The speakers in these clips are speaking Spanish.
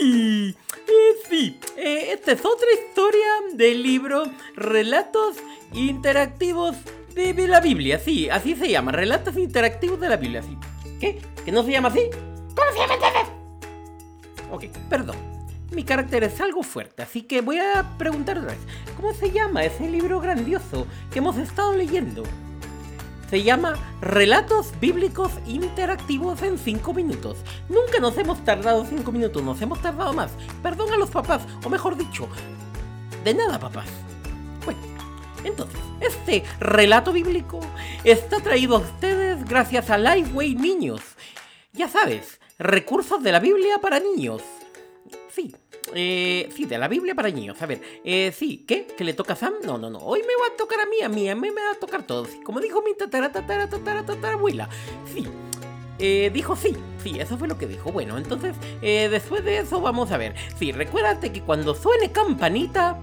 sí, sí. Eh, esta es otra historia del libro Relatos Interactivos de, de la Biblia. Sí, así se llama. Relatos Interactivos de la Biblia. Sí. ¿Qué? ¿Que no se llama así? ¿Cómo se llama entonces? Ok, perdón. Mi carácter es algo fuerte, así que voy a preguntar otra vez. ¿Cómo se llama ese libro grandioso que hemos estado leyendo? Se llama Relatos Bíblicos Interactivos en 5 minutos. Nunca nos hemos tardado 5 minutos, nos hemos tardado más. Perdón a los papás, o mejor dicho, de nada papás. Bueno, entonces, este relato bíblico está traído a ustedes gracias a Liveway Niños. Ya sabes, recursos de la Biblia para niños. Sí, eh, sí, de la Biblia para niños. A ver, eh, sí, ¿qué? ¿Que le toca a Sam? No, no, no. Hoy me va a tocar a mí, a mí, a mí me va a tocar todo. Como dijo mi tatara. Sí. Eh, dijo sí, sí, eso fue lo que dijo. Bueno, entonces, eh, después de eso vamos a ver. Sí, recuérdate que cuando suene campanita...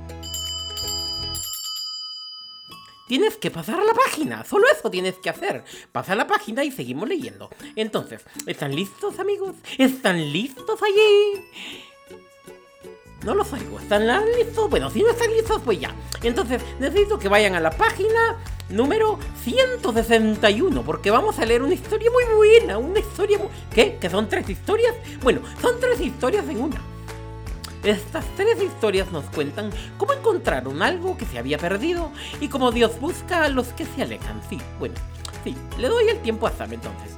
Tienes que pasar a la página, solo eso tienes que hacer. Pasa a la página y seguimos leyendo. Entonces, ¿están listos amigos? ¿Están listos allí? No los oigo. ¿Están listos? Bueno, si no están listos, pues ya. Entonces, necesito que vayan a la página número 161, porque vamos a leer una historia muy buena. Una historia muy... ¿Qué? ¿Que son tres historias? Bueno, son tres historias en una. Estas tres historias nos cuentan cómo encontraron algo que se había perdido y cómo Dios busca a los que se alejan. Sí, bueno, sí, le doy el tiempo a Sam entonces.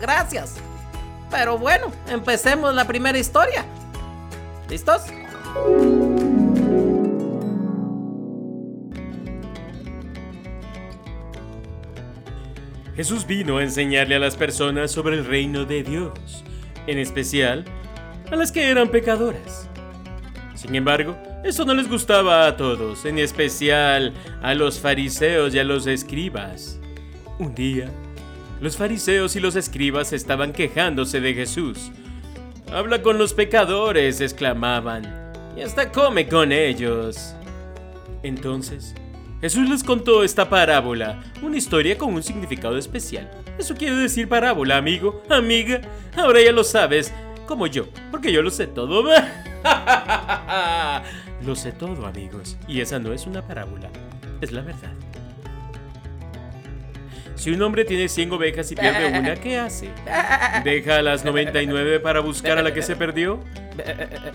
Gracias. Pero bueno, empecemos la primera historia. ¿Listos? Jesús vino a enseñarle a las personas sobre el reino de Dios, en especial a las que eran pecadoras. Sin embargo, eso no les gustaba a todos, en especial a los fariseos y a los escribas. Un día, los fariseos y los escribas estaban quejándose de Jesús. Habla con los pecadores, exclamaban, y hasta come con ellos. Entonces, Jesús les contó esta parábola, una historia con un significado especial. Eso quiere decir parábola, amigo, amiga. Ahora ya lo sabes, como yo, porque yo lo sé todo. lo sé todo, amigos. Y esa no es una parábola, es la verdad. Si un hombre tiene 100 ovejas y pierde una, ¿qué hace? ¿Deja a las 99 para buscar a la que se perdió?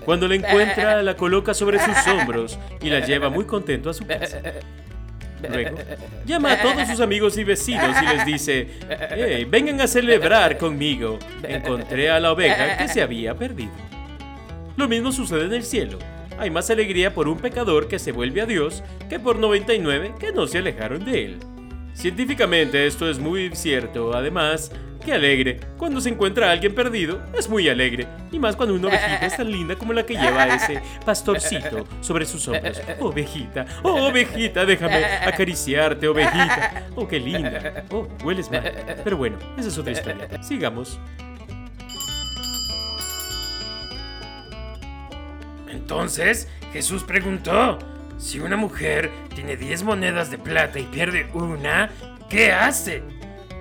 Cuando la encuentra, la coloca sobre sus hombros y la lleva muy contento a su casa. Luego, llama a todos sus amigos y vecinos y les dice, hey, vengan a celebrar conmigo. Encontré a la oveja que se había perdido. Lo mismo sucede en el cielo. Hay más alegría por un pecador que se vuelve a Dios que por 99 que no se alejaron de él. Científicamente esto es muy cierto, además, que alegre. Cuando se encuentra a alguien perdido, es muy alegre. Y más cuando una ovejita es tan linda como la que lleva ese pastorcito sobre sus hombros. Ovejita, oh ovejita, déjame acariciarte, ovejita. Oh, qué linda. Oh, hueles mal. Pero bueno, esa es otra historia. Sigamos. Entonces, Jesús preguntó, si una mujer tiene 10 monedas de plata y pierde una, ¿qué hace?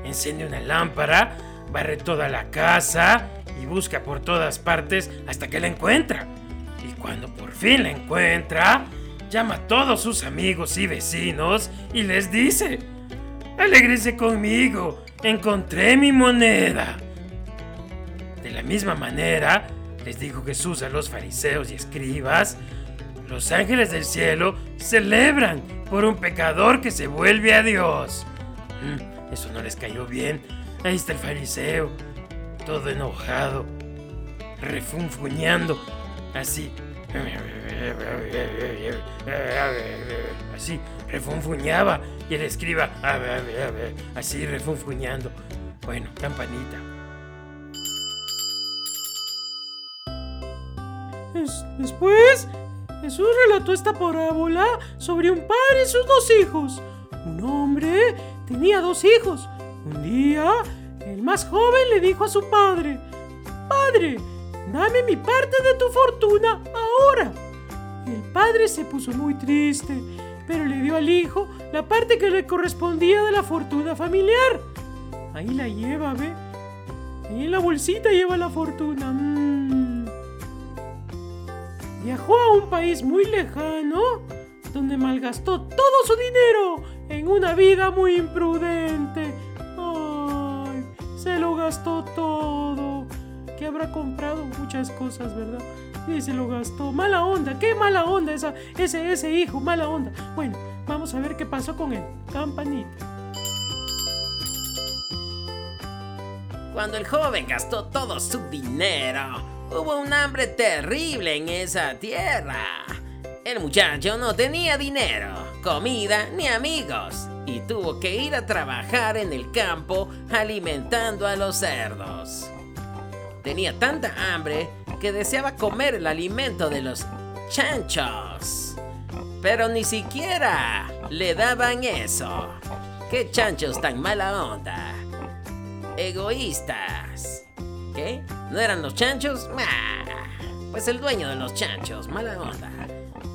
Enciende una lámpara, barre toda la casa y busca por todas partes hasta que la encuentra. Y cuando por fin la encuentra, llama a todos sus amigos y vecinos y les dice, Alégrese conmigo, encontré mi moneda. De la misma manera, les dijo Jesús a los fariseos y escribas, los ángeles del cielo celebran por un pecador que se vuelve a Dios. Mm, eso no les cayó bien. Ahí está el fariseo, todo enojado, refunfuñando, así. Así, refunfuñaba. Y el escriba, así, refunfuñando. Bueno, campanita. Después, Jesús relató esta parábola sobre un padre y sus dos hijos. Un hombre tenía dos hijos. Un día, el más joven le dijo a su padre, Padre, dame mi parte de tu fortuna ahora. El padre se puso muy triste, pero le dio al hijo la parte que le correspondía de la fortuna familiar. Ahí la lleva, ¿ve? Ahí en la bolsita lleva la fortuna. Mm. Viajó a un país muy lejano donde malgastó todo su dinero en una vida muy imprudente. Ay, se lo gastó todo. Que habrá comprado muchas cosas, ¿verdad? Y se lo gastó. Mala onda, qué mala onda esa, ese, ese hijo, mala onda. Bueno, vamos a ver qué pasó con él. Campanita. Cuando el joven gastó todo su dinero, hubo un hambre terrible en esa tierra. El muchacho no tenía dinero, comida ni amigos y tuvo que ir a trabajar en el campo alimentando a los cerdos. Tenía tanta hambre que deseaba comer el alimento de los chanchos. Pero ni siquiera le daban eso. ¿Qué chanchos tan mala onda? Egoístas. ¿Qué? ¿No eran los chanchos? pues el dueño de los chanchos, mala onda.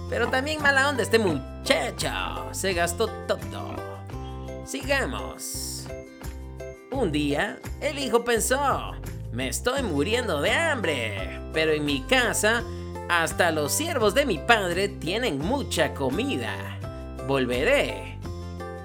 Pero también mala onda este muchacho. Se gastó todo. Sigamos. Un día, el hijo pensó, me estoy muriendo de hambre, pero en mi casa hasta los siervos de mi padre tienen mucha comida. Volveré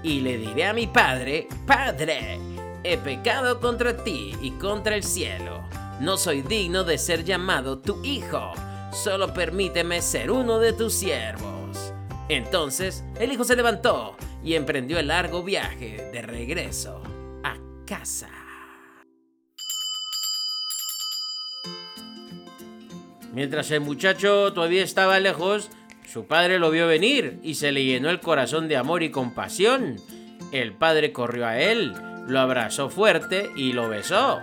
y le diré a mi padre, Padre, he pecado contra ti y contra el cielo. No soy digno de ser llamado tu hijo solo permíteme ser uno de tus siervos. Entonces el hijo se levantó y emprendió el largo viaje de regreso a casa. Mientras el muchacho todavía estaba lejos, su padre lo vio venir y se le llenó el corazón de amor y compasión. El padre corrió a él, lo abrazó fuerte y lo besó.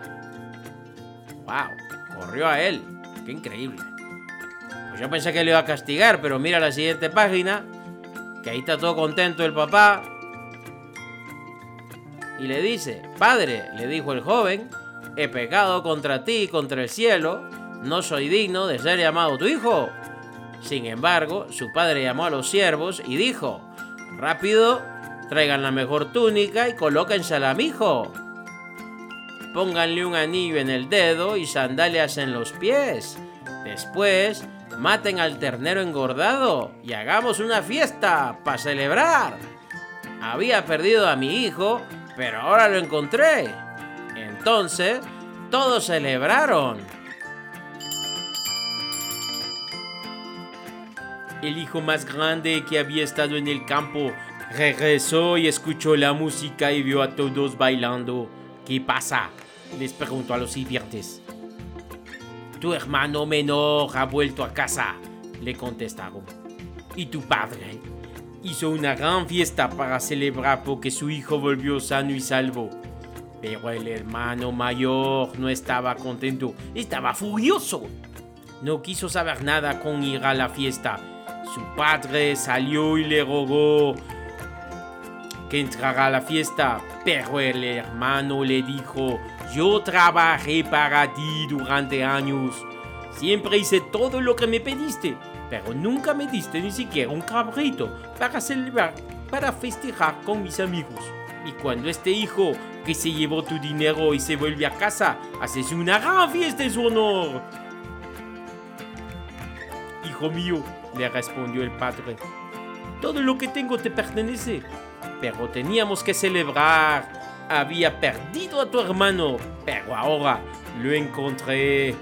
¡Wow! Corrió a él. ¡Qué increíble! Yo pensé que le iba a castigar, pero mira la siguiente página, que ahí está todo contento el papá. Y le dice, Padre, le dijo el joven, he pecado contra ti y contra el cielo, no soy digno de ser llamado tu hijo. Sin embargo, su padre llamó a los siervos y dijo, rápido, traigan la mejor túnica y colóquensela a mi hijo. Pónganle un anillo en el dedo y sandalias en los pies. Después, maten al ternero engordado y hagamos una fiesta para celebrar. Había perdido a mi hijo, pero ahora lo encontré. Entonces, todos celebraron. El hijo más grande que había estado en el campo regresó y escuchó la música y vio a todos bailando. ¿Qué pasa? Les preguntó a los sirvientes. Tu hermano menor ha vuelto a casa, le contestaron. Y tu padre hizo una gran fiesta para celebrar porque su hijo volvió sano y salvo. Pero el hermano mayor no estaba contento, estaba furioso. No quiso saber nada con ir a la fiesta. Su padre salió y le rogó que entrara a la fiesta, pero el hermano le dijo, yo trabajé para ti durante años. Siempre hice todo lo que me pediste, pero nunca me diste ni siquiera un cabrito para celebrar, para festejar con mis amigos. Y cuando este hijo que se llevó tu dinero y se vuelve a casa, haces una gran fiesta en su honor. Hijo mío, le respondió el padre, todo lo que tengo te pertenece, pero teníamos que celebrar había perdido a tu hermano, pero ahora lo encontré.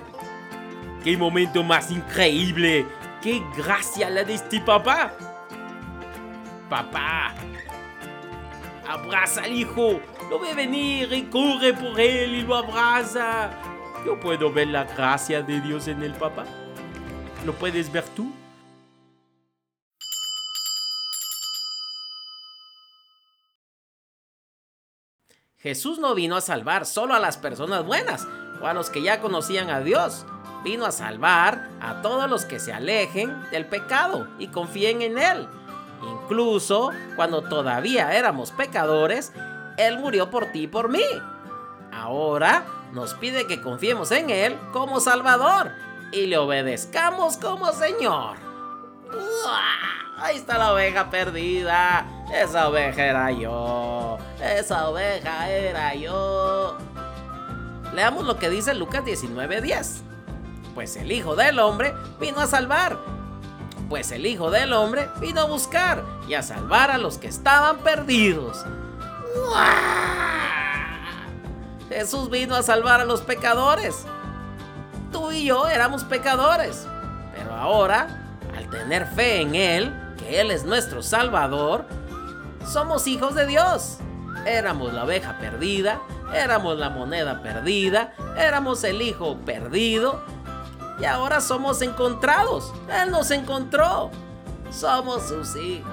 ¡Qué momento más increíble! ¡Qué gracia la de este papá! Papá, abraza al hijo, lo ve venir y corre por él y lo abraza. Yo puedo ver la gracia de Dios en el papá. ¿Lo puedes ver tú? Jesús no vino a salvar solo a las personas buenas o a los que ya conocían a Dios. Vino a salvar a todos los que se alejen del pecado y confíen en Él. Incluso cuando todavía éramos pecadores, Él murió por ti y por mí. Ahora nos pide que confiemos en Él como Salvador y le obedezcamos como Señor. Ahí está la oveja perdida. Esa oveja era yo. Esa oveja era yo. Leamos lo que dice Lucas 19:10. Pues el Hijo del Hombre vino a salvar pues el Hijo del Hombre vino a buscar y a salvar a los que estaban perdidos. Jesús vino a salvar a los pecadores. Tú y yo éramos pecadores, pero ahora, al tener fe en Él, que Él es nuestro Salvador, somos hijos de Dios. Éramos la oveja perdida, éramos la moneda perdida, éramos el hijo perdido y ahora somos encontrados. Él nos encontró. Somos sus hijos.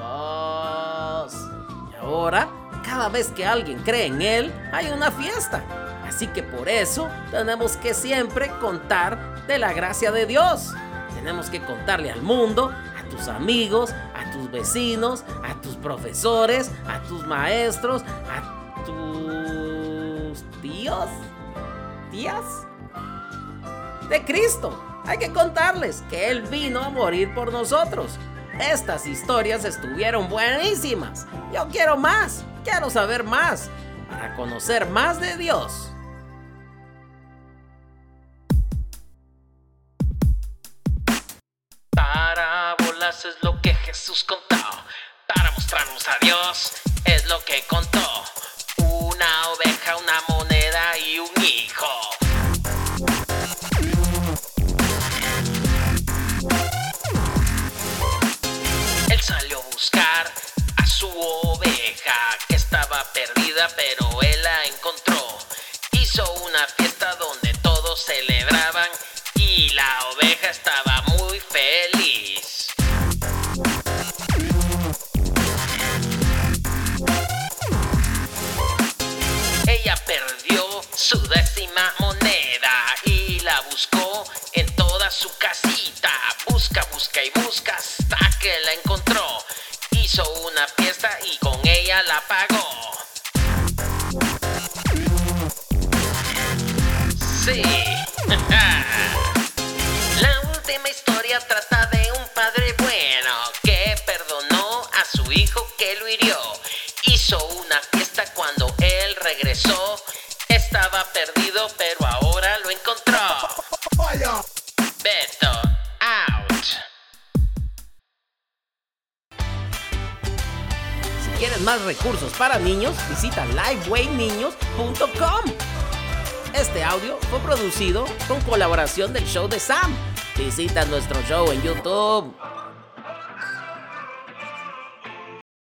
Y ahora, cada vez que alguien cree en Él, hay una fiesta. Así que por eso tenemos que siempre contar de la gracia de Dios. Tenemos que contarle al mundo, a tus amigos, tus vecinos, a tus profesores, a tus maestros, a tus tíos, tías de Cristo. Hay que contarles que Él vino a morir por nosotros. Estas historias estuvieron buenísimas. Yo quiero más, quiero saber más, para conocer más de Dios. Parábolas es lo que Jesús contó. Para mostrarnos a Dios es lo que contó. Una oveja, una moneda y un hijo. Él salió a buscar a su oveja que estaba perdida, pero él la encontró. Hizo una fiesta que la encontró. Hizo una fiesta y con ella la pagó. Sí. La última historia trata más recursos para niños, visita livewayniños.com. Este audio fue producido con colaboración del show de Sam. Visita nuestro show en YouTube.